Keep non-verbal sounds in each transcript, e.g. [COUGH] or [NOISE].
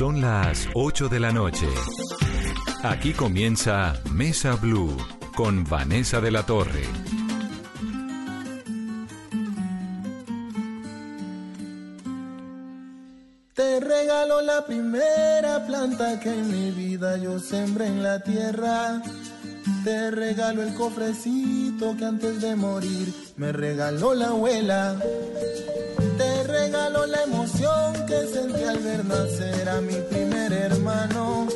Son las 8 de la noche. Aquí comienza Mesa Blue con Vanessa de la Torre. Te regalo la primera planta que en mi vida yo sembré en la tierra. Te regalo el cofrecito que antes de morir me regaló la abuela. Te regalo la emoción al ver nacer mi primer hermano.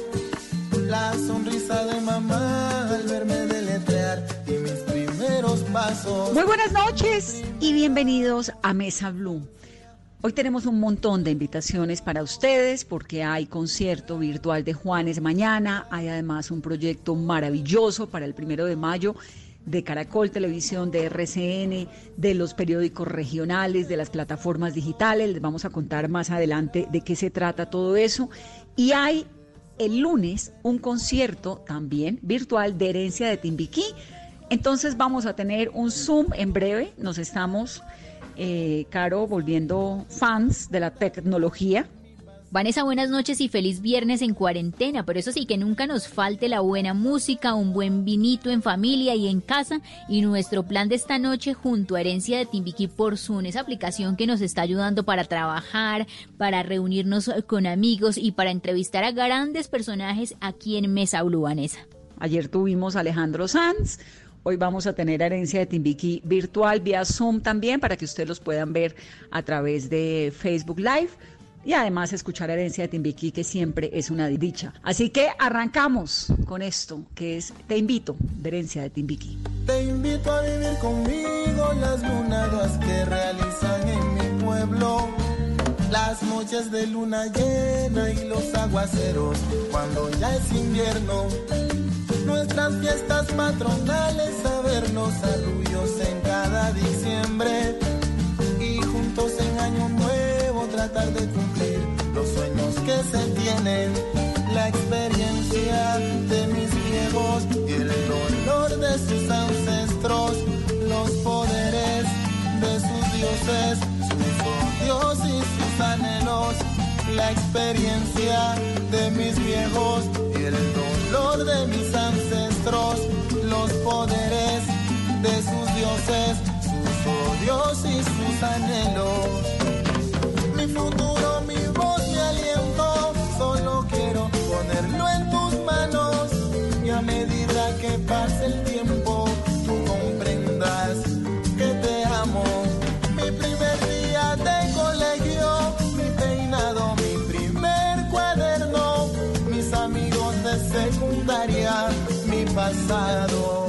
La sonrisa de mamá al verme deletrear y mis primeros pasos. Muy buenas noches y bienvenidos a Mesa Blue. Hoy tenemos un montón de invitaciones para ustedes porque hay concierto virtual de Juanes mañana, hay además un proyecto maravilloso para el primero de mayo de Caracol Televisión, de RCN, de los periódicos regionales, de las plataformas digitales. Les vamos a contar más adelante de qué se trata todo eso. Y hay el lunes un concierto también virtual de herencia de Timbiquí. Entonces vamos a tener un Zoom en breve. Nos estamos, eh, Caro, volviendo fans de la tecnología Vanessa, buenas noches y feliz viernes en cuarentena, pero eso sí, que nunca nos falte la buena música, un buen vinito en familia y en casa. Y nuestro plan de esta noche junto a Herencia de Timbiquí por Zoom, esa aplicación que nos está ayudando para trabajar, para reunirnos con amigos y para entrevistar a grandes personajes aquí en Mesa Blue, Vanessa. Ayer tuvimos a Alejandro Sanz, Hoy vamos a tener herencia de Timbiquí virtual vía Zoom también para que ustedes los puedan ver a través de Facebook Live y además escuchar Herencia de Timbiquí, que siempre es una dicha. Así que arrancamos con esto, que es Te invito, de Herencia de Timbiquí. Te invito a vivir conmigo las lunadas que realizan en mi pueblo. Las noches de luna llena y los aguaceros cuando ya es invierno. Nuestras fiestas patronales, a vernos arrullos en cada diciembre. Y juntos en año nuevo tratar de cumplir los sueños que se tienen, la experiencia de mis viejos y el dolor de sus ancestros, los poderes de sus dioses, sus odios y sus anhelos, la experiencia de mis viejos y el dolor de mis ancestros, los poderes de sus dioses, sus odios y sus anhelos mi futuro, mi voz, mi aliento. Solo quiero ponerlo en tus manos. Y a medida que pase el tiempo, tú comprendas que te amo. Mi primer día de colegio, mi peinado, mi primer cuaderno. Mis amigos de secundaria, mi pasado.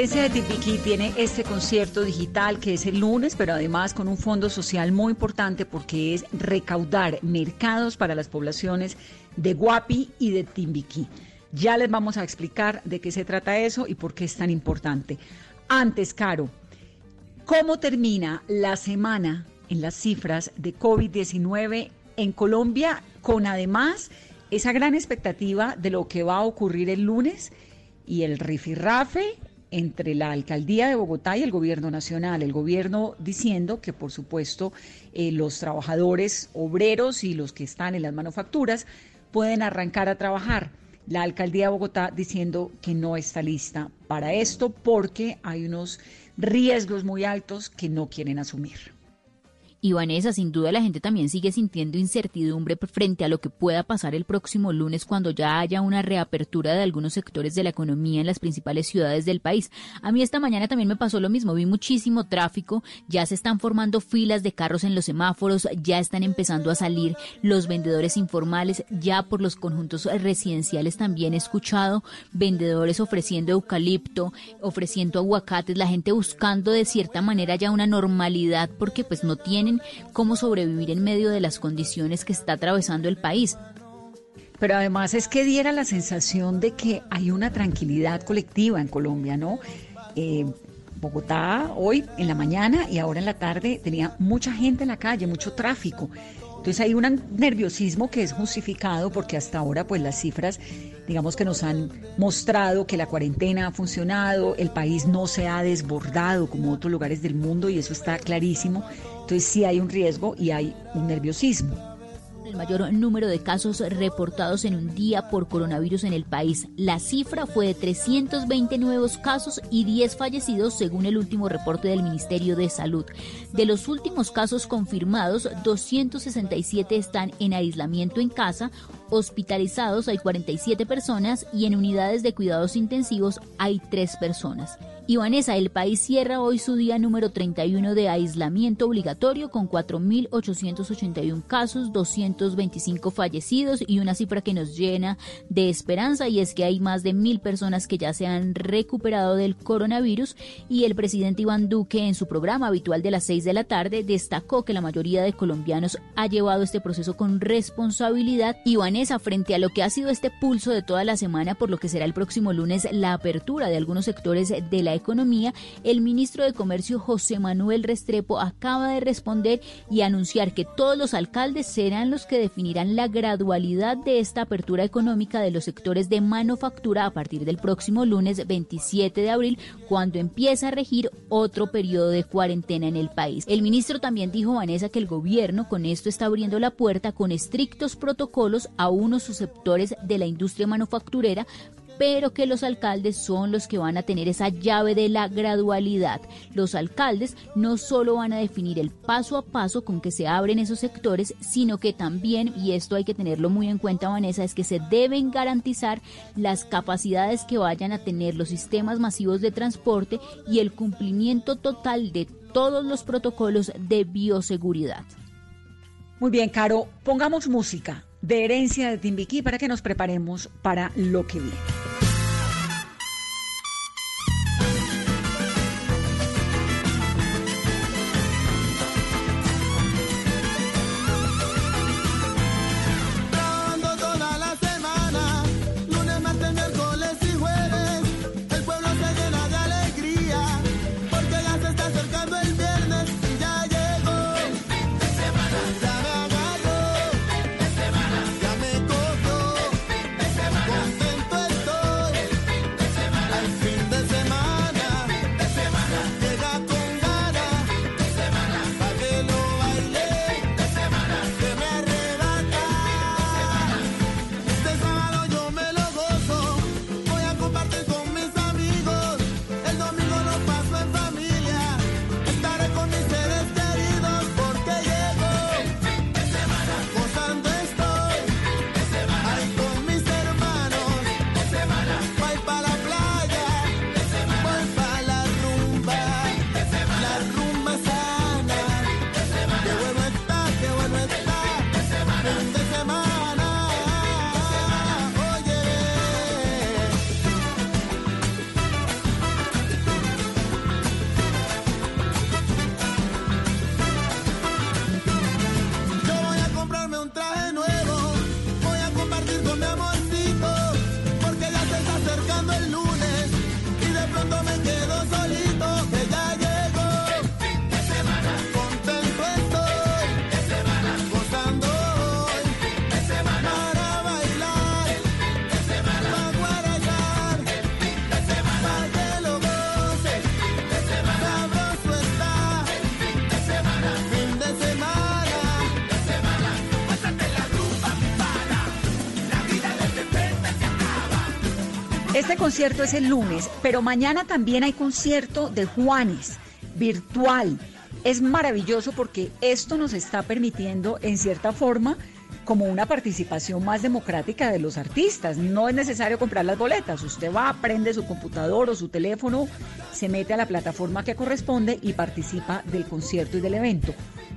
Herencia de Timbiquí tiene este concierto digital que es el lunes, pero además con un fondo social muy importante porque es recaudar mercados para las poblaciones de Guapi y de Timbiquí. Ya les vamos a explicar de qué se trata eso y por qué es tan importante. Antes, Caro, ¿cómo termina la semana en las cifras de COVID-19 en Colombia con además esa gran expectativa de lo que va a ocurrir el lunes y el rifirrafe entre la alcaldía de Bogotá y el gobierno nacional. El gobierno diciendo que, por supuesto, eh, los trabajadores obreros y los que están en las manufacturas pueden arrancar a trabajar. La alcaldía de Bogotá diciendo que no está lista para esto porque hay unos riesgos muy altos que no quieren asumir. Y Vanessa, sin duda la gente también sigue sintiendo incertidumbre frente a lo que pueda pasar el próximo lunes cuando ya haya una reapertura de algunos sectores de la economía en las principales ciudades del país. A mí esta mañana también me pasó lo mismo, vi muchísimo tráfico, ya se están formando filas de carros en los semáforos, ya están empezando a salir los vendedores informales, ya por los conjuntos residenciales también he escuchado vendedores ofreciendo eucalipto, ofreciendo aguacates, la gente buscando de cierta manera ya una normalidad porque pues no cómo sobrevivir en medio de las condiciones que está atravesando el país. Pero además es que diera la sensación de que hay una tranquilidad colectiva en Colombia, ¿no? Eh, Bogotá hoy en la mañana y ahora en la tarde tenía mucha gente en la calle, mucho tráfico. Entonces hay un nerviosismo que es justificado porque hasta ahora pues las cifras digamos que nos han mostrado que la cuarentena ha funcionado, el país no se ha desbordado como otros lugares del mundo y eso está clarísimo. Entonces sí hay un riesgo y hay un nerviosismo el mayor número de casos reportados en un día por coronavirus en el país. La cifra fue de 320 nuevos casos y 10 fallecidos según el último reporte del Ministerio de Salud. De los últimos casos confirmados, 267 están en aislamiento en casa, hospitalizados hay 47 personas y en unidades de cuidados intensivos hay 3 personas. Y el país cierra hoy su día número 31 de aislamiento obligatorio con 4.881 casos, 225 fallecidos y una cifra que nos llena de esperanza y es que hay más de mil personas que ya se han recuperado del coronavirus. Y el presidente Iván Duque en su programa habitual de las 6 de la tarde destacó que la mayoría de colombianos ha llevado este proceso con responsabilidad. Y frente a lo que ha sido este pulso de toda la semana por lo que será el próximo lunes la apertura de algunos sectores de la Economía, el ministro de Comercio José Manuel Restrepo acaba de responder y anunciar que todos los alcaldes serán los que definirán la gradualidad de esta apertura económica de los sectores de manufactura a partir del próximo lunes 27 de abril, cuando empieza a regir otro periodo de cuarentena en el país. El ministro también dijo, Vanessa, que el gobierno con esto está abriendo la puerta con estrictos protocolos a unos sectores de la industria manufacturera pero que los alcaldes son los que van a tener esa llave de la gradualidad. Los alcaldes no solo van a definir el paso a paso con que se abren esos sectores, sino que también, y esto hay que tenerlo muy en cuenta, Vanessa, es que se deben garantizar las capacidades que vayan a tener los sistemas masivos de transporte y el cumplimiento total de todos los protocolos de bioseguridad. Muy bien, Caro, pongamos música de herencia de Timbiquí para que nos preparemos para lo que viene. Concierto es el lunes, pero mañana también hay concierto de Juanes, virtual. es maravilloso porque esto nos está permitiendo, en cierta forma, como una participación más democrática de los artistas. No es necesario comprar las boletas. Usted va, prende su computador o su teléfono, se mete a la plataforma que corresponde y participa del concierto y del evento.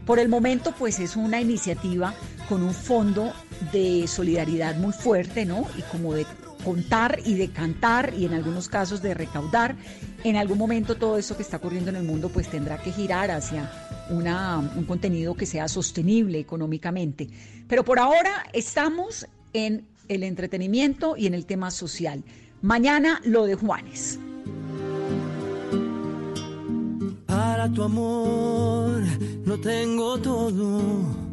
Por el momento, pues es una iniciativa con un fondo de solidaridad muy fuerte, ¿no? Y como de contar y de cantar y en algunos casos de recaudar. En algún momento todo esto que está ocurriendo en el mundo pues tendrá que girar hacia una, un contenido que sea sostenible económicamente. Pero por ahora estamos en el entretenimiento y en el tema social. Mañana lo de Juanes. Para tu amor no tengo todo,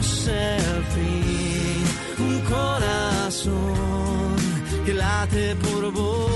conoce el fin. Un corazón que late por vos,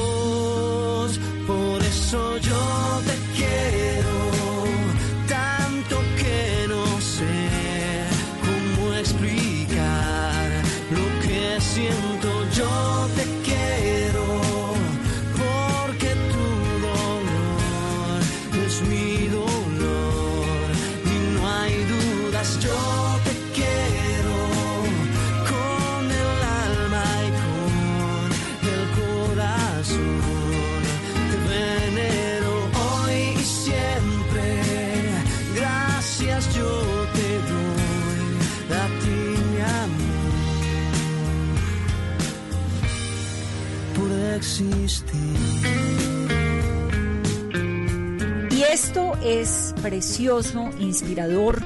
Y esto es precioso, inspirador.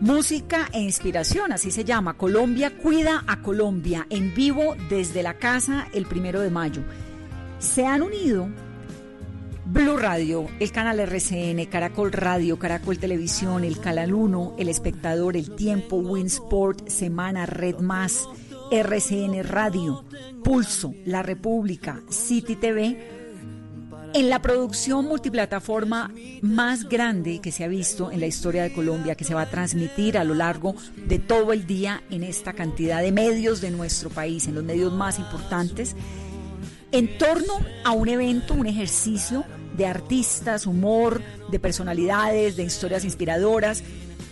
Música e inspiración, así se llama. Colombia cuida a Colombia en vivo desde la casa el primero de mayo. Se han unido Blue Radio, el canal RCN, Caracol Radio, Caracol Televisión, el Canal 1, El Espectador, El Tiempo, Winsport, Semana, Red Más, RCN Radio, Pulso, La República, City TV en la producción multiplataforma más grande que se ha visto en la historia de Colombia, que se va a transmitir a lo largo de todo el día en esta cantidad de medios de nuestro país, en los medios más importantes, en torno a un evento, un ejercicio de artistas, humor, de personalidades, de historias inspiradoras,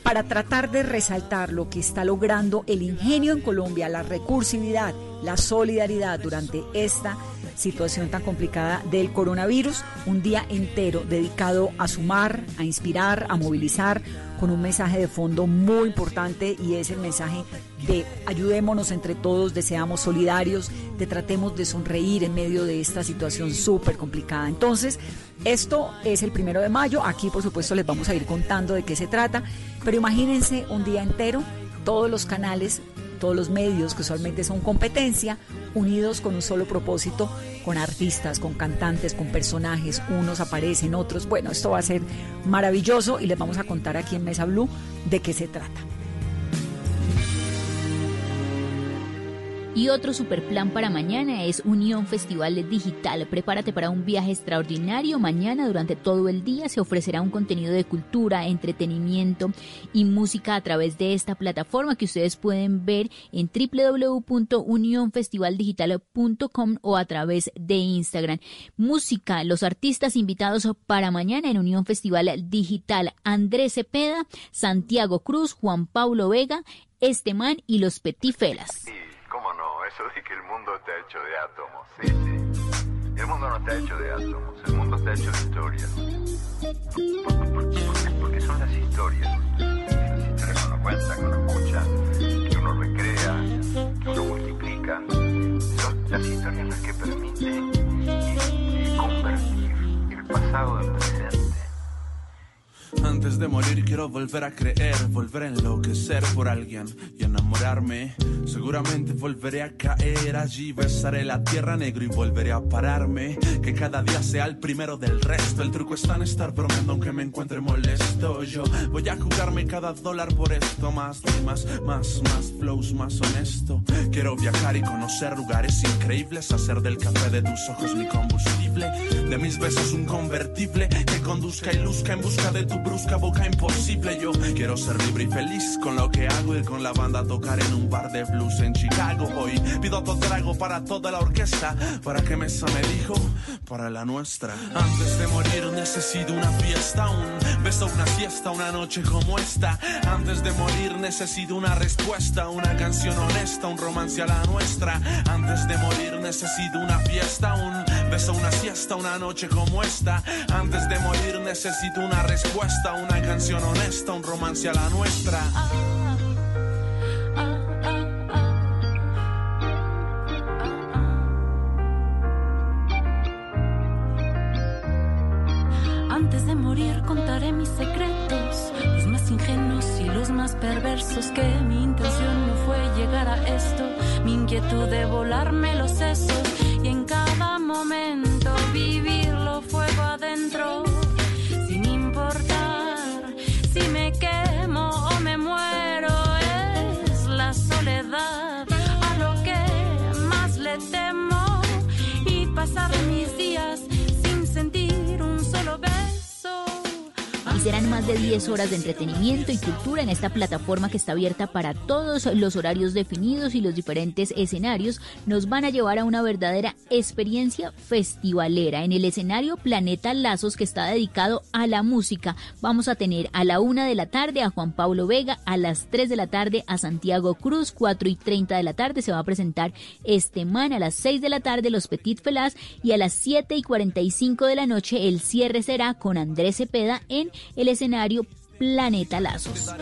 para tratar de resaltar lo que está logrando el ingenio en Colombia, la recursividad, la solidaridad durante esta situación tan complicada del coronavirus, un día entero dedicado a sumar, a inspirar, a movilizar, con un mensaje de fondo muy importante y es el mensaje de ayudémonos entre todos, de seamos solidarios, de tratemos de sonreír en medio de esta situación súper complicada. Entonces, esto es el primero de mayo, aquí por supuesto les vamos a ir contando de qué se trata, pero imagínense un día entero, todos los canales todos los medios que usualmente son competencia, unidos con un solo propósito, con artistas, con cantantes, con personajes, unos aparecen, otros. Bueno, esto va a ser maravilloso y les vamos a contar aquí en Mesa Blue de qué se trata. Y otro super plan para mañana es Unión Festival Digital. Prepárate para un viaje extraordinario. Mañana durante todo el día se ofrecerá un contenido de cultura, entretenimiento y música a través de esta plataforma que ustedes pueden ver en www.unionfestivaldigital.com o a través de Instagram. Música, los artistas invitados para mañana en Unión Festival Digital. Andrés Cepeda, Santiago Cruz, Juan Pablo Vega, Esteman y los Petifelas. ¿Cómo no? Eso de que el mundo está hecho de átomos. Sí, sí. El mundo no está hecho de átomos, el mundo está hecho de historias. Por- por- por- Porque son las historias. Las historias que uno cuenta, que uno escucha, que uno recrea, que uno multiplica. Son las historias las que permiten eh, convertir el pasado en presente. Antes de morir quiero volver a creer, volver a enloquecer por alguien y enamorarme. Seguramente volveré a caer allí, besaré la tierra negro y volveré a pararme. Que cada día sea el primero del resto. El truco está en estar bromeando aunque me encuentre molesto. Yo voy a jugarme cada dólar por esto. Más rimas, más, más flows, más honesto. Quiero viajar y conocer lugares increíbles. Hacer del café de tus ojos mi combustible. De mis besos un convertible que conduzca y luzca en busca de tu brusca boca imposible. Yo quiero ser libre y feliz con lo que hago. Ir con la banda tocar en un bar de blues en Chicago. Hoy pido otro trago para toda la orquesta. ¿Para qué mesa me dijo? Para la nuestra. Antes de morir necesito una fiesta, un beso, una siesta, una noche como esta. Antes de morir necesito una respuesta, una canción honesta, un romance a la nuestra. Antes de morir necesito una fiesta, un beso, una siesta, una noche como esta. Antes de morir necesito una respuesta, una canción honesta, un romance a la nuestra. Antes de morir contaré mis secretos, los más ingenuos y los más perversos, que mi intención no fue llegar a esto, mi inquietud de volarme los sesos y en cada momento vivirlo fuego adentro, Serán más de 10 horas de entretenimiento y cultura en esta plataforma que está abierta para todos los horarios definidos y los diferentes escenarios. Nos van a llevar a una verdadera experiencia festivalera. En el escenario Planeta Lazos, que está dedicado a la música, vamos a tener a la una de la tarde a Juan Pablo Vega, a las 3 de la tarde a Santiago Cruz, 4 y 30 de la tarde se va a presentar este man, a las 6 de la tarde los Petit Felaz y a las 7 y 45 de la noche el cierre será con Andrés Cepeda en el escenario Planeta Lazos.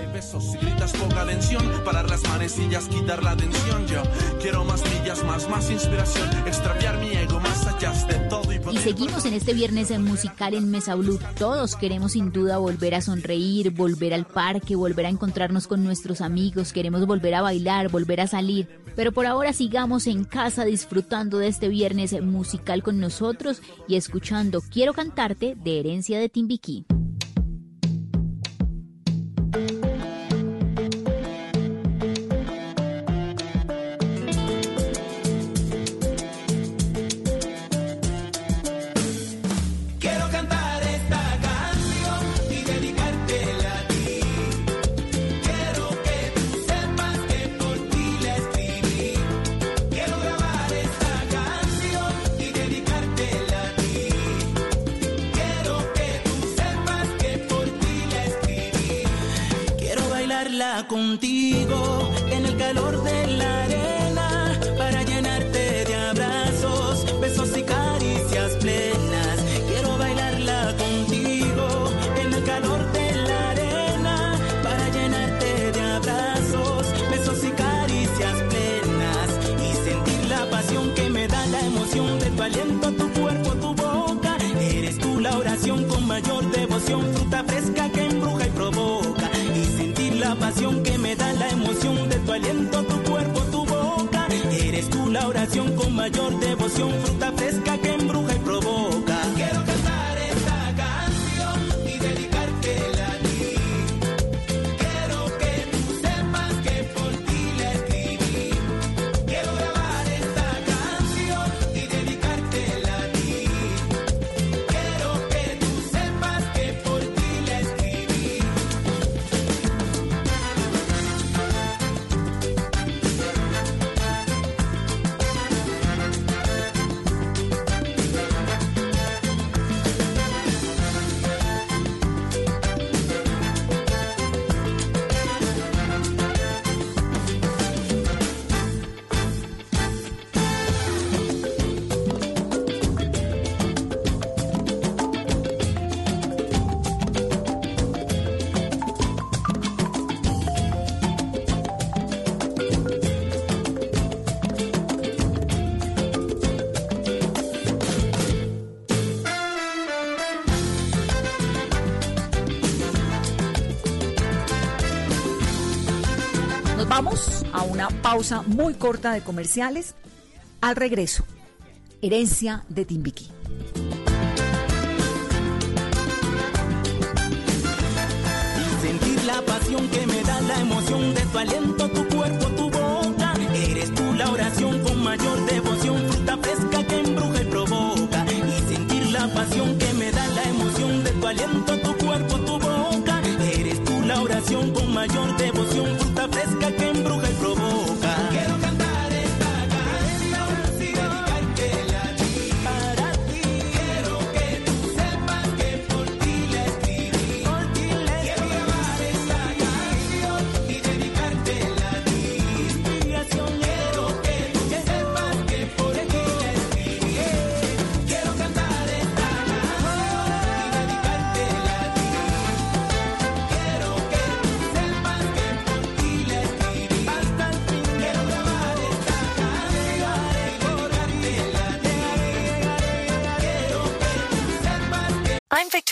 Y seguimos en este viernes en musical en Mesa Blue. Todos queremos sin duda volver a sonreír, volver al parque, volver a encontrarnos con nuestros amigos, queremos volver a bailar, volver a salir. Pero por ahora sigamos en casa disfrutando de este viernes musical con nosotros y escuchando Quiero cantarte de Herencia de Timbiquí. Contigo en el calor de la arena para llenarte de abrazos, besos y caricias plenas. Quiero bailarla contigo en el calor de la arena para llenarte de abrazos, besos y caricias plenas y sentir la pasión que me da la emoción de tu aliento, tu cuerpo, tu boca. Eres tú la oración con mayor devoción, fruta fresca que me da la emoción de tu aliento, tu cuerpo, tu boca. Eres tú la oración con mayor devoción, fruta fresca que pausa muy corta de comerciales. Al regreso, herencia de Timbiquí. Sentir la pasión que me da la emoción de tu aliento, tu cuerpo, tu boca. Eres tú la oración con mayor devoción, fruta fresca que embruja y provoca. Y sentir la pasión que me da la emoción de tu aliento, tu cuerpo, tu boca. Eres tú la oración con mayor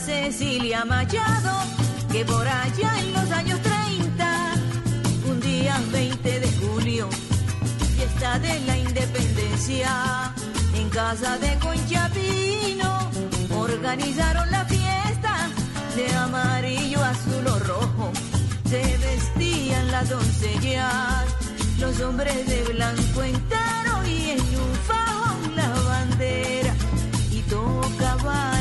Cecilia Machado que por allá en los años 30, un día 20 de julio, fiesta de la independencia, en casa de Conchapino, organizaron la fiesta de amarillo, azul o rojo. Se vestían las doncellas, los hombres de blanco entero y en un fajón la bandera y tocaba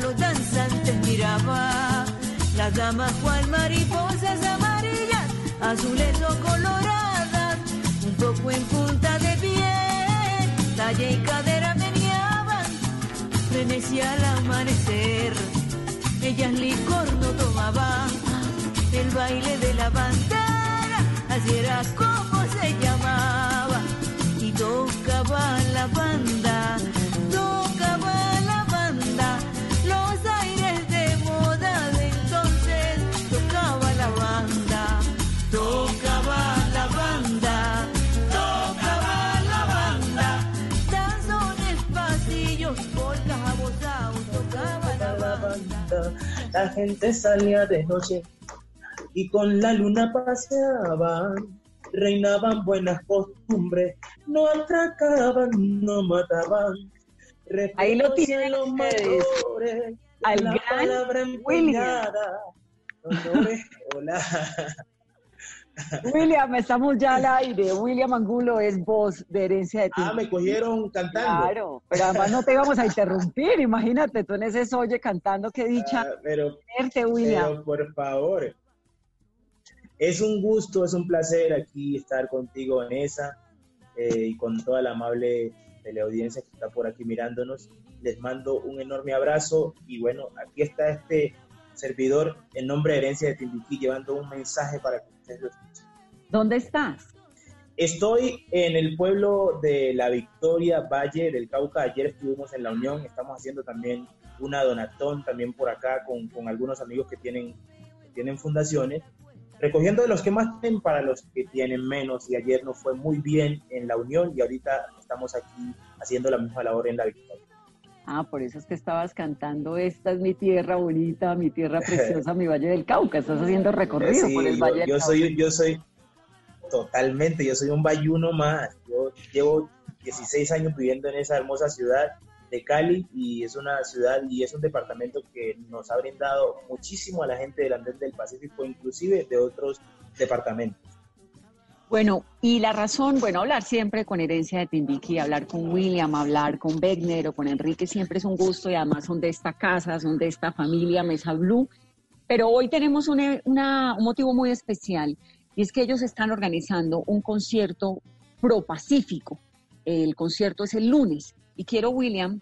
los danzantes miraba, las damas cual mariposas amarillas, azules o coloradas, un poco en punta de pie, talle y cadera meneaban, Venecia al amanecer, ellas licor no tomaban, el baile de la bandera, así era como se llamaba, y tocaba la banda, La gente salía de noche y con la luna paseaban. Reinaban buenas costumbres, no atracaban, no mataban. Ahí lo tienen los mayores, Al la gran palabra. Honores, hola. William, estamos ya al aire. William Angulo es voz de herencia de ti. Ah, me cogieron cantando. Claro, pero además no te vamos a interrumpir. Imagínate, tú en ese soye cantando, qué dicha. Ah, pero, verte, William. pero por favor. Es un gusto, es un placer aquí estar contigo, Vanessa, eh, y con toda la amable teleaudiencia que está por aquí mirándonos. Les mando un enorme abrazo y bueno, aquí está este servidor en nombre de Herencia de Timbiquí llevando un mensaje para que. ¿Dónde estás? Estoy en el pueblo de La Victoria, Valle del Cauca. Ayer estuvimos en la Unión, estamos haciendo también una donatón también por acá con, con algunos amigos que tienen, que tienen fundaciones, recogiendo de los que más tienen para los que tienen menos. Y ayer nos fue muy bien en la Unión y ahorita estamos aquí haciendo la misma labor en La Victoria. Ah, por eso es que estabas cantando, esta es mi tierra bonita, mi tierra preciosa, mi Valle del Cauca. Estás haciendo recorrido Sí, por el yo- Valle del yo Cauca. soy, yo soy totalmente, yo soy un bayuno más. Yo llevo 16 años viviendo en esa hermosa ciudad de Cali y es una ciudad y es un departamento que nos ha brindado muchísimo a la gente del Andén del Pacífico, inclusive de otros departamentos. Bueno, y la razón, bueno, hablar siempre con Herencia de Timbiqui, hablar con William, hablar con Wegner o con Enrique siempre es un gusto y además son de esta casa, son de esta familia Mesa Blue. Pero hoy tenemos una- una- un motivo muy especial y es que ellos están organizando un concierto pro Pacífico. El concierto es el lunes y quiero, William,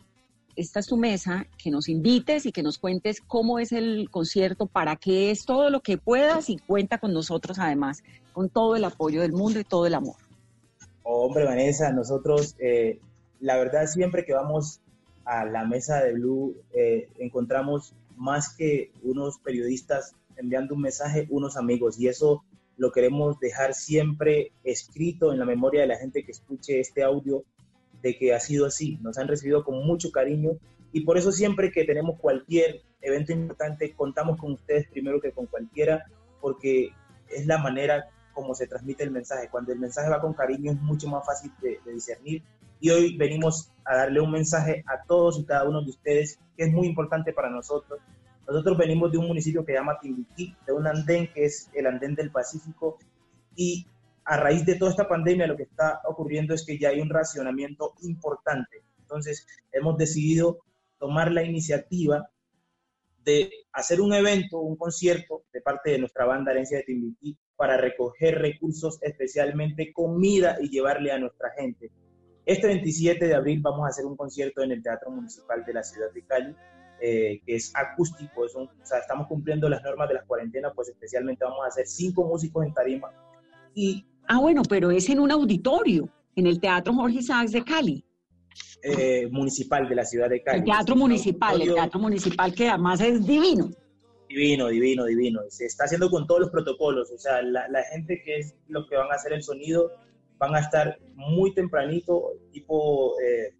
esta es tu mesa, que nos invites y que nos cuentes cómo es el concierto, para qué es todo lo que puedas y cuenta con nosotros además, con todo el apoyo del mundo y todo el amor. Hombre, Vanessa, nosotros, eh, la verdad, siempre que vamos a la mesa de Blue, eh, encontramos más que unos periodistas enviando un mensaje, unos amigos, y eso lo queremos dejar siempre escrito en la memoria de la gente que escuche este audio, de que ha sido así, nos han recibido con mucho cariño, y por eso siempre que tenemos cualquier evento importante, contamos con ustedes primero que con cualquiera, porque es la manera como se transmite el mensaje. Cuando el mensaje va con cariño es mucho más fácil de, de discernir. Y hoy venimos a darle un mensaje a todos y cada uno de ustedes que es muy importante para nosotros. Nosotros venimos de un municipio que se llama Timbiquí, de un andén que es el andén del Pacífico. Y a raíz de toda esta pandemia lo que está ocurriendo es que ya hay un racionamiento importante. Entonces hemos decidido tomar la iniciativa de hacer un evento, un concierto de parte de nuestra banda Herencia de Timbiquí para recoger recursos, especialmente comida y llevarle a nuestra gente. Este 27 de abril vamos a hacer un concierto en el Teatro Municipal de la ciudad de Cali, eh, que es acústico, es un- o sea, estamos cumpliendo las normas de las cuarentenas, pues especialmente vamos a hacer cinco músicos en tarima y Ah, bueno, pero es en un auditorio, en el Teatro Jorge Isaacs de Cali. eh, municipal de la ciudad de Cali. El Teatro Municipal, el Teatro Municipal que además es divino. Divino, divino, divino. Se está haciendo con todos los protocolos. O sea, la, la gente que es los que van a hacer el sonido van a estar muy tempranito, tipo eh,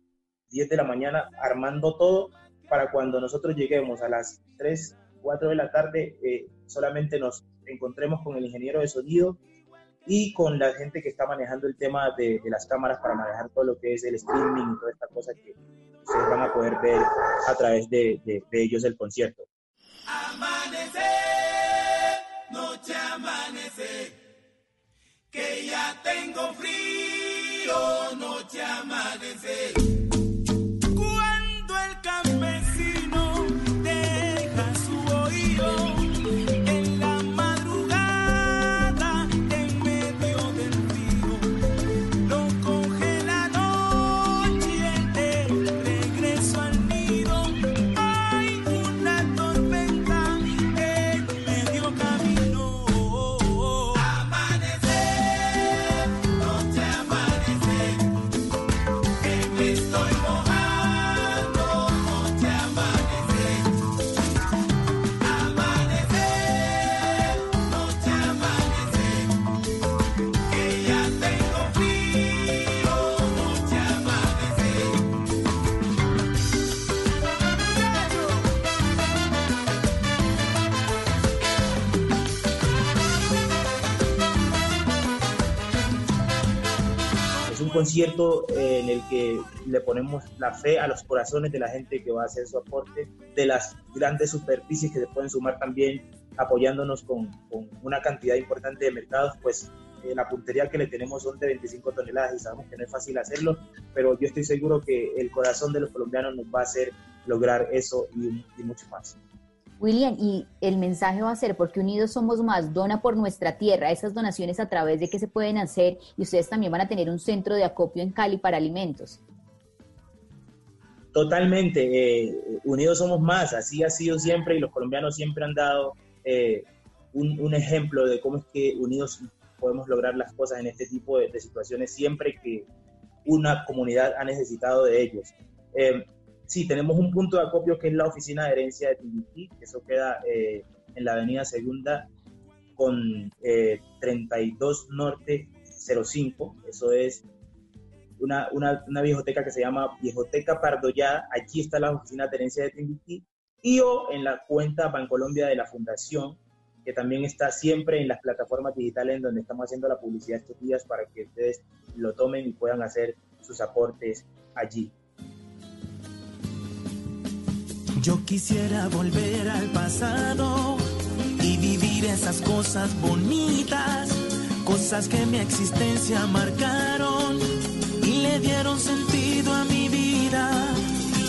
10 de la mañana, armando todo para cuando nosotros lleguemos a las 3, 4 de la tarde, eh, solamente nos encontremos con el ingeniero de sonido y con la gente que está manejando el tema de, de las cámaras para manejar todo lo que es el streaming y toda esta cosa que ustedes van a poder ver a través de, de- de ellos el concierto. Tengo frío, noche amanecer. Concierto eh, en el que le ponemos la fe a los corazones de la gente que va a hacer su aporte, de las grandes superficies que se pueden sumar también apoyándonos con, con una cantidad importante de mercados, pues eh, la puntería que le tenemos son de 25 toneladas y sabemos que no es fácil hacerlo, pero yo estoy seguro que el corazón de los colombianos nos va a hacer lograr eso y, y mucho más. William, y el mensaje va a ser, porque unidos somos más, dona por nuestra tierra, esas donaciones a través de qué se pueden hacer y ustedes también van a tener un centro de acopio en Cali para alimentos. Totalmente, eh, unidos somos más, así ha sido siempre y los colombianos siempre han dado eh, un, ejemplo de cómo es que unidos podemos lograr las cosas en este tipo de, de situaciones siempre que una comunidad ha necesitado de ellos. Eh, sí, tenemos un punto de acopio que es la oficina de herencia de Timbiquí, eso queda eh, en la avenida Segunda con eh, 32 Norte 05, eso es una, una, una que se llama Viejoteca Pardollada. Allí está la oficina de herencia de Timbiquí. Y o en la cuenta Bancolombia de la Fundación, que también está siempre en las plataformas digitales en donde estamos haciendo la publicidad estos días para que ustedes lo tomen y puedan hacer sus aportes allí. Yo quisiera volver al pasado y vivir esas cosas bonitas, cosas que mi existencia marcaron y le dieron sentido a mi vida.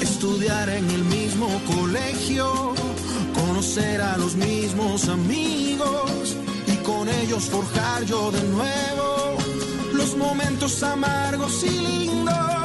Estudiar en el mismo colegio, conocer a los mismos amigos y con ellos forjar yo de nuevo los momentos amargos y lindos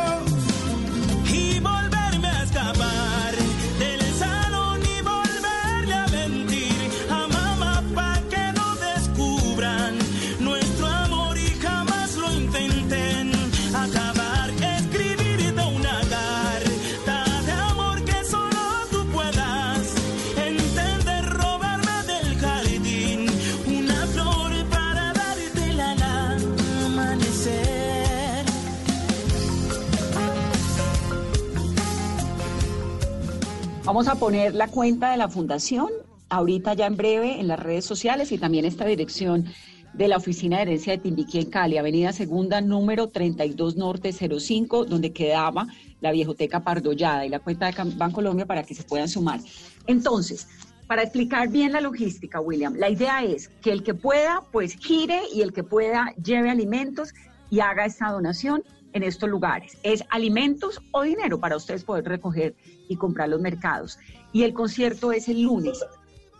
Vamos a poner la cuenta de la fundación ahorita ya en breve en las redes sociales y también esta dirección de la Oficina de Herencia de Timbiquí en Cali, Avenida Segunda, número 32 Norte 05, donde quedaba la Viejoteca Pardollada y la cuenta de Bancolombia para que se puedan sumar. Entonces, para explicar bien la logística, William, la idea es que el que pueda, pues gire y el que pueda lleve alimentos y haga esta donación en estos lugares. Es alimentos o dinero para ustedes poder recoger y comprar los mercados. Y el concierto es el lunes.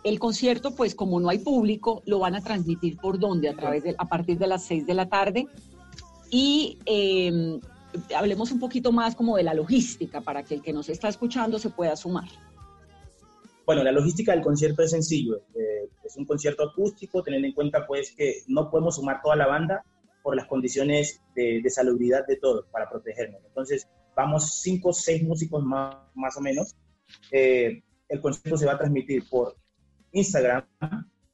El concierto, pues como no hay público, lo van a transmitir por dónde, a través de, a partir de las 6 de la tarde. Y eh, hablemos un poquito más como de la logística para que el que nos está escuchando se pueda sumar. Bueno, la logística del concierto es sencillo. eh, es un concierto acústico, teniendo en cuenta pues que no podemos sumar toda la banda por las condiciones de, de salubridad de todos para protegernos. Entonces, vamos cinco o seis músicos más, más o menos. Eh, el concierto se va a transmitir por Instagram,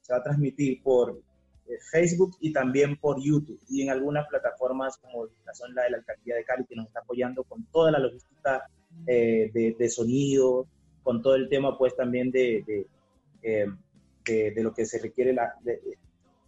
se va a transmitir por eh, Facebook y también por YouTube y en algunas plataformas como la son la de la Alcaldía de Cali que nos está apoyando con toda la logística eh, de, de sonido, con todo el tema pues también de, de, eh, de- de lo que se requiere la,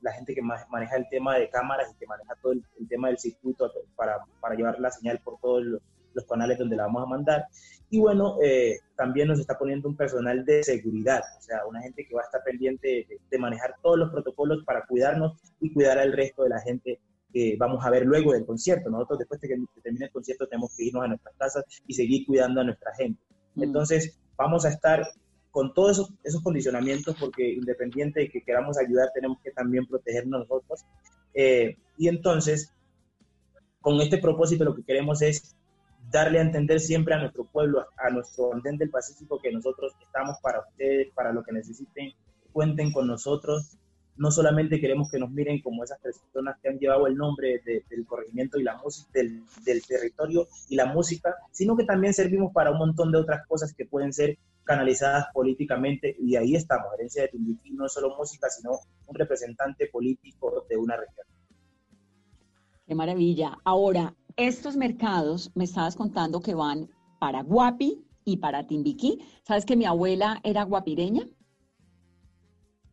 la gente que ma- maneja el tema de cámaras y que maneja todo el, el tema del circuito para, para llevar la señal por todos los, los canales donde la vamos a mandar. Y bueno, eh, también nos está poniendo un personal de seguridad, o sea, una gente que va a estar pendiente de, de manejar todos los protocolos para cuidarnos y cuidar al resto de la gente que vamos a ver luego del concierto. Nosotros después de que termine el concierto tenemos que irnos a nuestras casas y seguir cuidando a nuestra gente. Entonces, vamos a estar con todos esos, esos condicionamientos porque independiente de que queramos ayudar, tenemos que también protegernos nosotros. Eh, y entonces, con este propósito lo que queremos es darle a entender siempre a nuestro pueblo, a nuestro andén del Pacífico, que nosotros estamos para ustedes, para lo que necesiten, cuenten con nosotros. No solamente queremos que nos miren como esas personas que han llevado el nombre de- del corregimiento y la música, del, del territorio y la música, sino que también servimos para un montón de otras cosas que pueden ser canalizadas políticamente y ahí estamos. Herencia de Timbiquí no es solo música, sino un representante político de una región. Qué maravilla. Ahora, estos mercados, me estabas contando que van para Guapi y para Timbiquí. ¿Sabes que mi abuela era guapireña?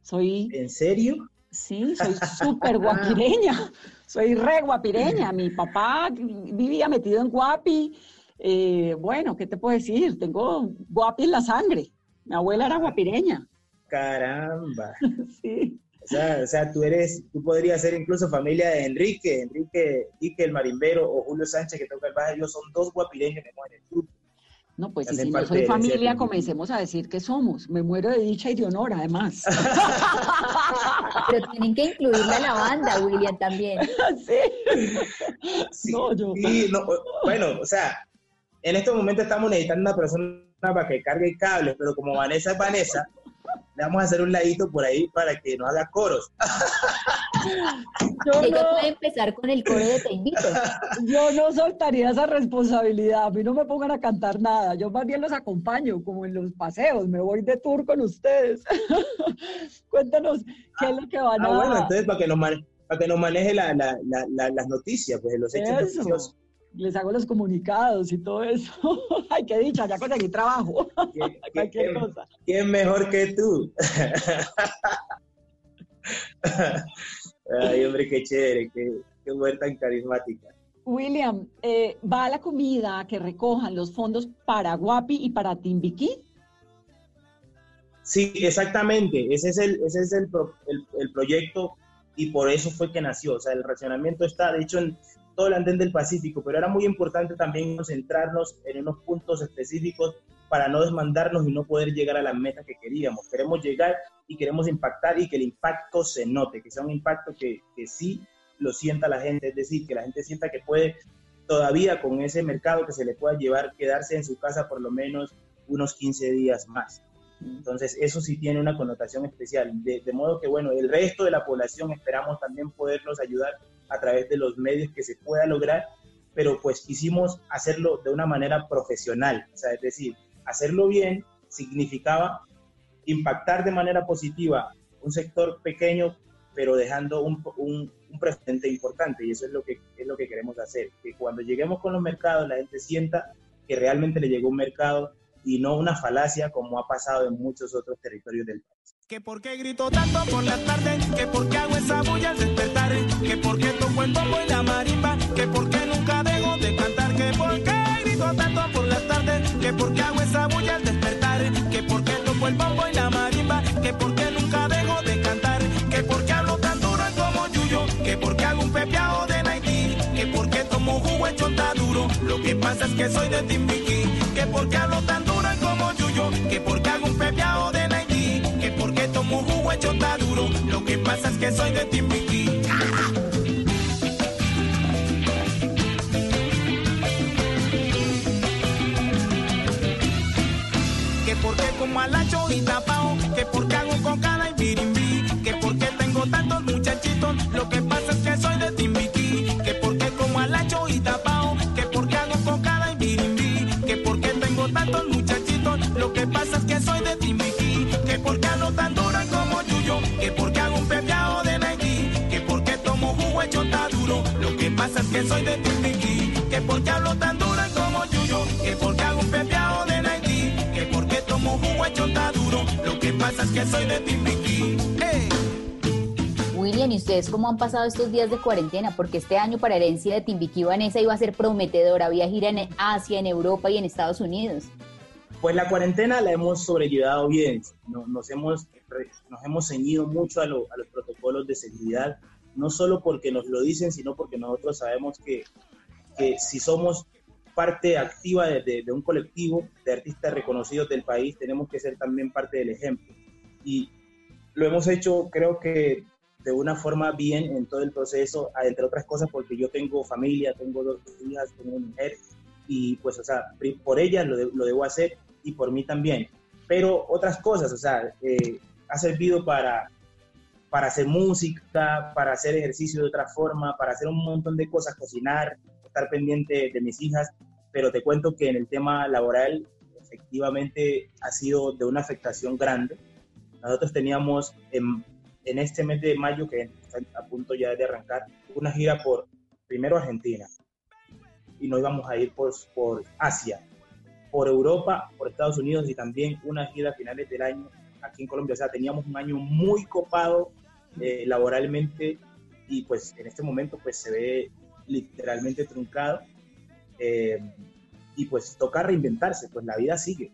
Soy... ¿En serio? Sí, soy súper guapireña. [LAUGHS] Soy re guapireña. Mi papá vivía metido en Guapi. Eh, bueno, ¿qué te puedo decir? Tengo Guapi en la sangre. Mi abuela era guapireña. Caramba. [LAUGHS] Sí. O sea, o sea, tú eres, tú podrías ser incluso familia de Enrique, Enrique Ike el marimbero o Julio Sánchez que toca el bajo, ellos son dos guapireños que mueren en el grupo. No, pues y si no soy familia, comencemos a decir que somos. Me muero de dicha y de honor, además. [LAUGHS] Pero tienen que incluirla a la banda, William, también. [LAUGHS] Sí, sí, no, bueno, o sea, en este momento estamos necesitando una persona para que cargue cables, pero como Vanessa es Vanessa, le vamos a hacer un ladito por ahí para que nos haga coros. Yo Ella no- puede empezar con el coro de Te Invito. [LAUGHS] Yo no soltaría esa responsabilidad. A mí no me pongan a cantar nada. Yo más bien los acompaño, como en los paseos. Me voy de tour con ustedes. [LAUGHS] Cuéntanos qué es lo que van Ah, a. bueno, entonces para que nos, mane- para que nos maneje la- la- la- la- las noticias, pues los hechos Eso. noticiosos. Les hago los comunicados y todo eso. [LAUGHS] Ay, qué dicha, ya conseguí trabajo. [LAUGHS] Cualquier ¿Quién, cosa. quién mejor que tú? [LAUGHS] Ay, hombre, qué chévere, qué, qué mujer tan carismática. William, eh, ¿va la comida que recojan los fondos para Guapi y para Timbiquí? Sí, exactamente. Ese es el, ese es el, pro- el- el proyecto y por eso fue que nació. O sea, el racionamiento está, de hecho, en todo el andén del Pacífico, pero era muy importante también concentrarnos en unos puntos específicos para no desmandarnos y no poder llegar a la meta que queríamos. Queremos llegar y queremos impactar y que el impacto se note, que sea un impacto que, que sí lo sienta la gente, es decir, que la gente sienta que puede todavía con ese mercado que se le pueda llevar, quedarse en su casa por lo menos unos 15 días más. Entonces, eso sí tiene una connotación especial. De, de modo que, bueno, el resto de la población esperamos también poderlos ayudar a través de los medios que se pueda lograr, pero pues quisimos hacerlo de una manera profesional. O sea, es decir, hacerlo bien significaba impactar de manera positiva un sector pequeño, pero dejando un, un, un precedente importante. Y eso es lo, que, es lo que queremos hacer. Que cuando lleguemos con los mercados, la gente sienta que realmente le llegó un mercado y no una falacia como ha pasado en muchos otros territorios del país. Que por qué grito tanto por la tarde, que por qué hago esa bulla al despertar, que por qué toco el bombo y la marimba, que por qué nunca dejo de cantar, que por qué grito tanto por la tarde, que por qué hago esa bulla al despertar, que por qué toco el bombo y la marimba, que por qué nunca dejo de cantar, que por qué hablo tan duro como Yuyo, que por qué hago un pepeado de Nike, que por qué tomo jugo hecho tan duro, lo que pasa es que soy de Timbiquí, lo que pasa es que soy de Timbiquí. que porque como alacho y tapao, que que soy de Timbiquí, que porque hablo tan duro como Yuyo, que porque hago un pepeado de Nike, que porque tomo jugo hecho tan duro, lo que pasa es que soy de Timbiquí. ¡Hey! William, ¿y ustedes cómo han pasado estos días de cuarentena? Porque este año para herencia de Timbiquí Vanessa iba a ser prometedora, había gira en Asia, en Europa y en Estados Unidos. Pues la cuarentena la hemos sobrellevado bien, No- nos, hemos, nos hemos ceñido mucho a, lo- a los protocolos de seguridad, no solo porque nos lo dicen, sino porque nosotros sabemos que, que si somos parte activa de, de- de un colectivo de artistas reconocidos del país, tenemos que ser también parte del ejemplo. Y lo hemos hecho, creo que de una forma bien en todo el proceso, entre otras cosas porque yo tengo familia, tengo dos hijas, tengo una mujer, y pues, o sea, por ellas lo, de- lo debo hacer y por mí también. Pero otras cosas, o sea, eh, ha servido para, para hacer música, para hacer ejercicio de otra forma, para hacer un montón de cosas, cocinar, estar pendiente de mis hijas, pero te cuento que en el tema laboral efectivamente ha sido de una afectación grande. Nosotros teníamos en, este mes de mayo, que está a punto ya de arrancar, una gira por, primero Argentina, y nos íbamos a ir por, por Asia, por Europa, por Estados Unidos y también una gira a finales del año aquí en Colombia. O sea, teníamos un año muy copado eh, laboralmente y pues en este momento pues se ve literalmente truncado eh, y pues toca reinventarse, pues la vida sigue.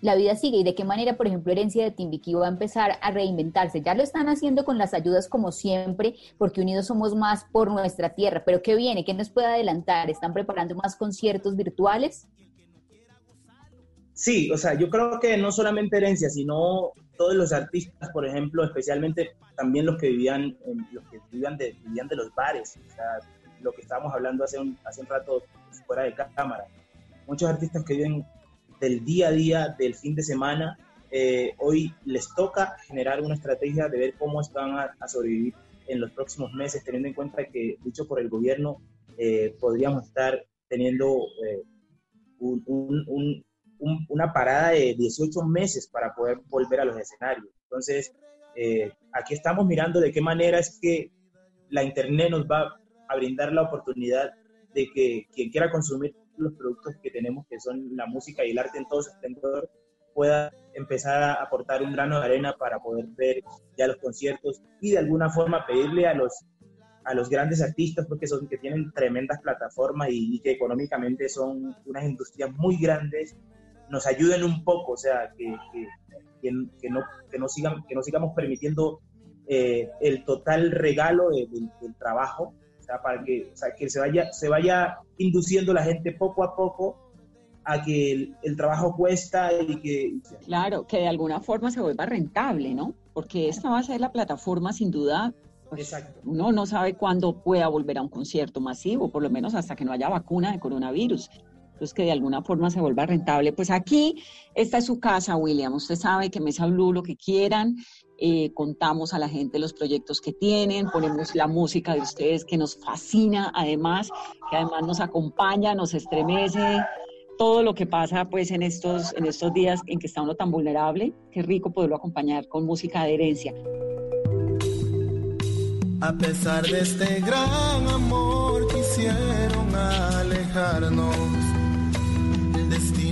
La vida sigue y de qué manera, por ejemplo, Herencia de Timbiquí va a empezar a reinventarse. Ya lo están haciendo con las ayudas como siempre, porque unidos somos más por nuestra tierra. Pero ¿qué viene? ¿Qué nos puede adelantar? ¿Están preparando más conciertos virtuales? Sí, o sea, yo creo que no solamente herencia, sino todos los artistas, por ejemplo, especialmente también los que vivían, los que vivían de, vivían de los bares, o sea, lo que estábamos hablando hace un, hace un rato fuera de cámara. Muchos artistas que viven del día a día, del fin de semana, eh, hoy les toca generar una estrategia de ver cómo van a, a sobrevivir en los próximos meses, teniendo en cuenta que, dicho por el gobierno, eh, podríamos estar teniendo eh, un- un- un- un- una parada de 18 meses para poder volver a los escenarios. Entonces, eh, aquí estamos mirando de qué manera es que la Internet nos va a brindar la oportunidad de que quien quiera consumir los productos que tenemos, que son la música y el arte en todo su esplendor, pueda empezar a aportar un grano de arena para poder ver ya los conciertos y de alguna forma pedirle a los, a los grandes artistas, porque son que tienen tremendas plataformas y, y que económicamente son unas industrias muy grandes, nos ayuden un poco, o sea, que, que, que, que no, que, no sigan, que no sigamos permitiendo eh, el total regalo de- del- del trabajo, o sea, para que, o sea, que se, vaya, se vaya induciendo la gente poco a poco a que el, el trabajo cuesta y que... Claro, que de alguna forma se vuelva rentable, ¿no? Porque esta va a ser la plataforma sin duda. pues, Exacto. Uno no sabe cuándo pueda volver a un concierto masivo, por lo menos hasta que no haya vacuna de coronavirus. Entonces, que de alguna forma se vuelva rentable. Pues aquí, esta es su casa, William. Usted sabe que Mesa Blue, lo que quieran, eh, contamos a la gente los proyectos que tienen, ponemos la música de ustedes que nos fascina, además, que además nos acompaña, nos estremece, todo lo que pasa pues en estos, en estos días en que está uno tan vulnerable, qué rico poderlo acompañar con música de herencia. A pesar de este gran amor quisieron alejarnos.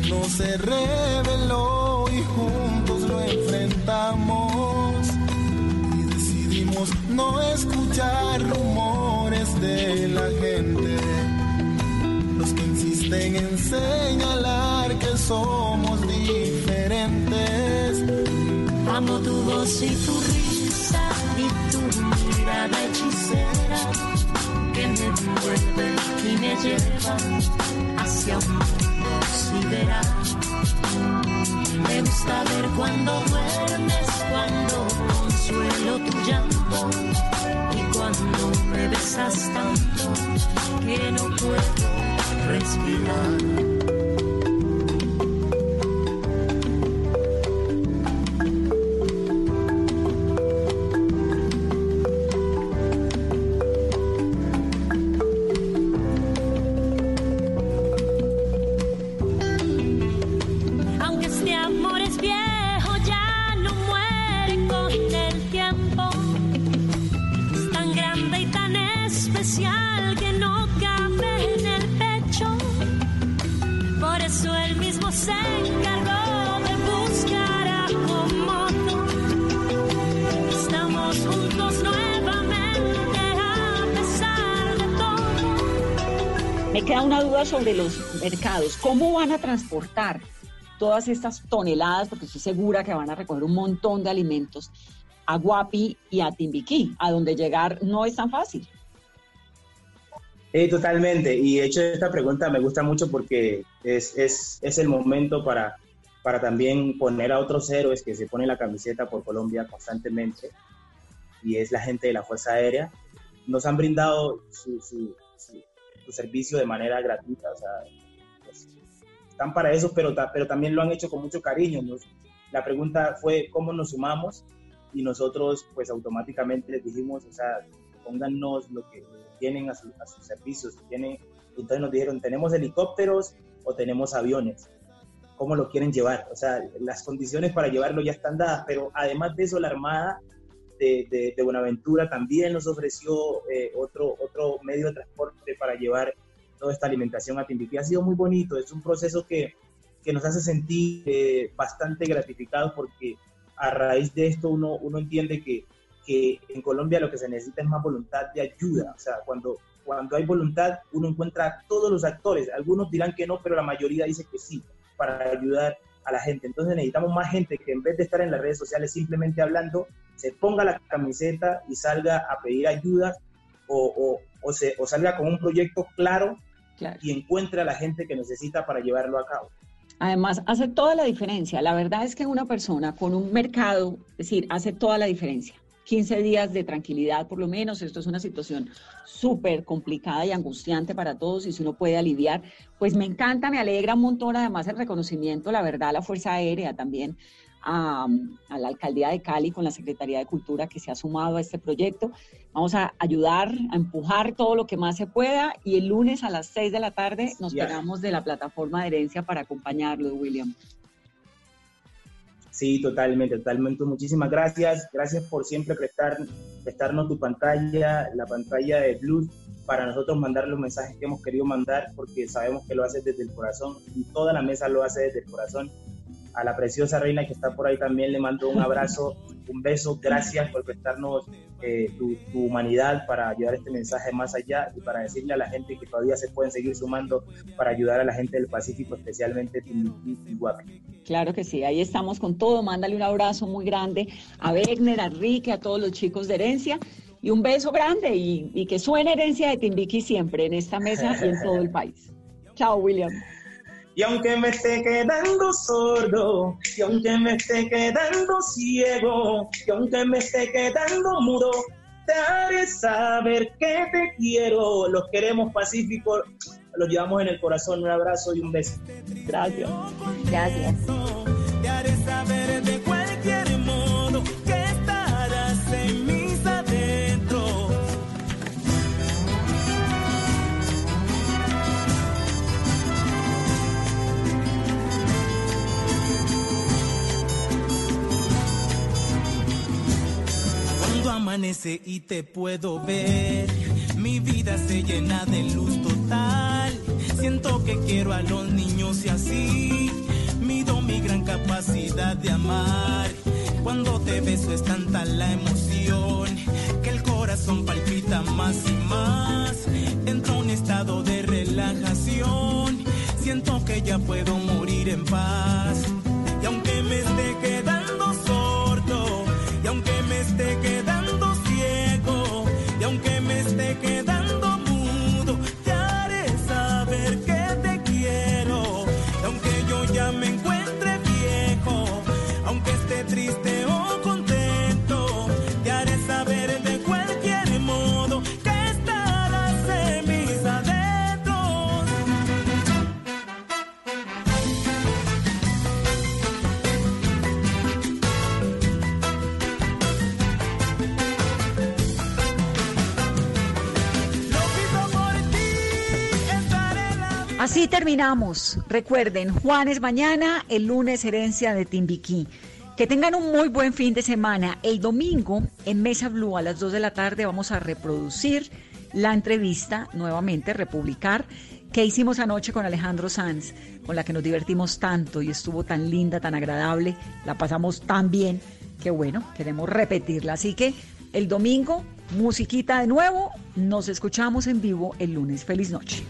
Destino se reveló y juntos lo enfrentamos. Y decidimos no escuchar rumores de la gente. Los que insisten en señalar que somos diferentes. Amo tu voz y tu risa y tu mirada hechicera que me envuelve y me lleva hacia un Me gusta ver cuando duermes, cuando consuelo tu llanto y cuando me besas tanto que no puedo respirar. Mercados. ¿Cómo van a transportar todas estas toneladas? Porque estoy segura que van a recoger un montón de alimentos a Guapi y a Timbiquí, a donde llegar no es tan fácil. Eh, totalmente, y de hecho esta pregunta me gusta mucho porque es, es, es el momento para, para también poner a otros héroes que se ponen la camiseta por Colombia constantemente, y es la gente de la Fuerza Aérea. Nos han brindado su, su, su- su servicio de manera gratuita, o sea, están para eso, pero, pero también lo han hecho con mucho cariño. Nos- la pregunta fue cómo nos sumamos y nosotros pues automáticamente les dijimos, o sea, póngannos lo que tienen a, su- a sus servicios. Tienen, entonces nos dijeron, tenemos helicópteros o tenemos aviones. ¿Cómo lo quieren llevar? O sea, las condiciones para llevarlo ya están dadas, pero además de eso, la Armada de, de- de Buenaventura también nos ofreció eh, otro, otro medio de transporte para llevar toda esta alimentación a Timbiquí. Ha sido muy bonito, es un proceso que, que nos hace sentir eh, bastante gratificados porque a raíz de esto uno, uno entiende que, que en Colombia lo que se necesita es más voluntad de ayuda. O sea, cuando, cuando hay voluntad, uno encuentra a todos los actores. Algunos dirán que no, pero la mayoría dice que sí, para ayudar a la gente. Entonces necesitamos más gente que en vez de estar en las redes sociales simplemente hablando, se ponga la camiseta y salga a pedir ayuda o, o, o se, o salga con un proyecto claro, Claro. y encuentre a la gente que necesita para llevarlo a cabo. Además, hace toda la diferencia. La verdad es que una persona con un mercado, es decir, hace toda la diferencia. 15 días de tranquilidad, por lo menos. Esto es una situación súper complicada y angustiante para todos y si uno puede aliviar, pues me encanta, me alegra un montón además el reconocimiento, la verdad, la Fuerza Aérea también, a, a la Alcaldía de Cali con la Secretaría de Cultura que se ha sumado a este proyecto. Vamos a ayudar, a empujar todo lo que más se pueda y el lunes a las 6 de la tarde nos pegamos de la plataforma de herencia para acompañarlo, William. Sí, totalmente, totalmente. Muchísimas gracias. Gracias por siempre prestar, prestarnos tu pantalla, la pantalla de Blue, para nosotros mandar los mensajes que hemos querido mandar, porque sabemos que lo haces desde el corazón y toda la mesa lo hace desde el corazón. A la preciosa reina que está por ahí también le mando un abrazo, un beso. Gracias por prestarnos eh, tu, tu humanidad para llevar este mensaje más allá y para decirle a la gente que todavía se pueden seguir sumando para ayudar a la gente del Pacífico, especialmente Timbiquí y Guapi. Claro que sí, ahí estamos con todo. Mándale un abrazo muy grande a Wegner, a Enrique, a todos los chicos de herencia. Y un beso grande y, y que suene herencia de Timbiqui siempre en esta mesa y en todo el país. Chao, William. Y aunque me esté quedando sordo, y aunque me esté quedando ciego, y aunque me esté quedando mudo, te haré saber que te quiero. Los queremos pacíficos, los llevamos en el corazón. Un abrazo y un beso. Gracias. Gracias. Y te puedo ver, mi vida se llena de luz total. Siento que quiero a los niños y así mido mi gran capacidad de amar. Cuando te beso es tanta la emoción que el corazón palpita más y más. Entro a un estado de relajación. Siento que ya puedo morir en paz. Y aunque me Terminamos. Recuerden, Juanes mañana, el lunes herencia de Timbiquí. Que tengan un muy buen fin de semana. El domingo, en Mesa Blue, a las 2 de la tarde, vamos a reproducir la entrevista, nuevamente, republicar, que hicimos anoche con Alejandro Sanz, con la que nos divertimos tanto y estuvo tan linda, tan agradable, la pasamos tan bien, que bueno, queremos repetirla. Así que el domingo, musiquita de nuevo, nos escuchamos en vivo el lunes. Feliz noche.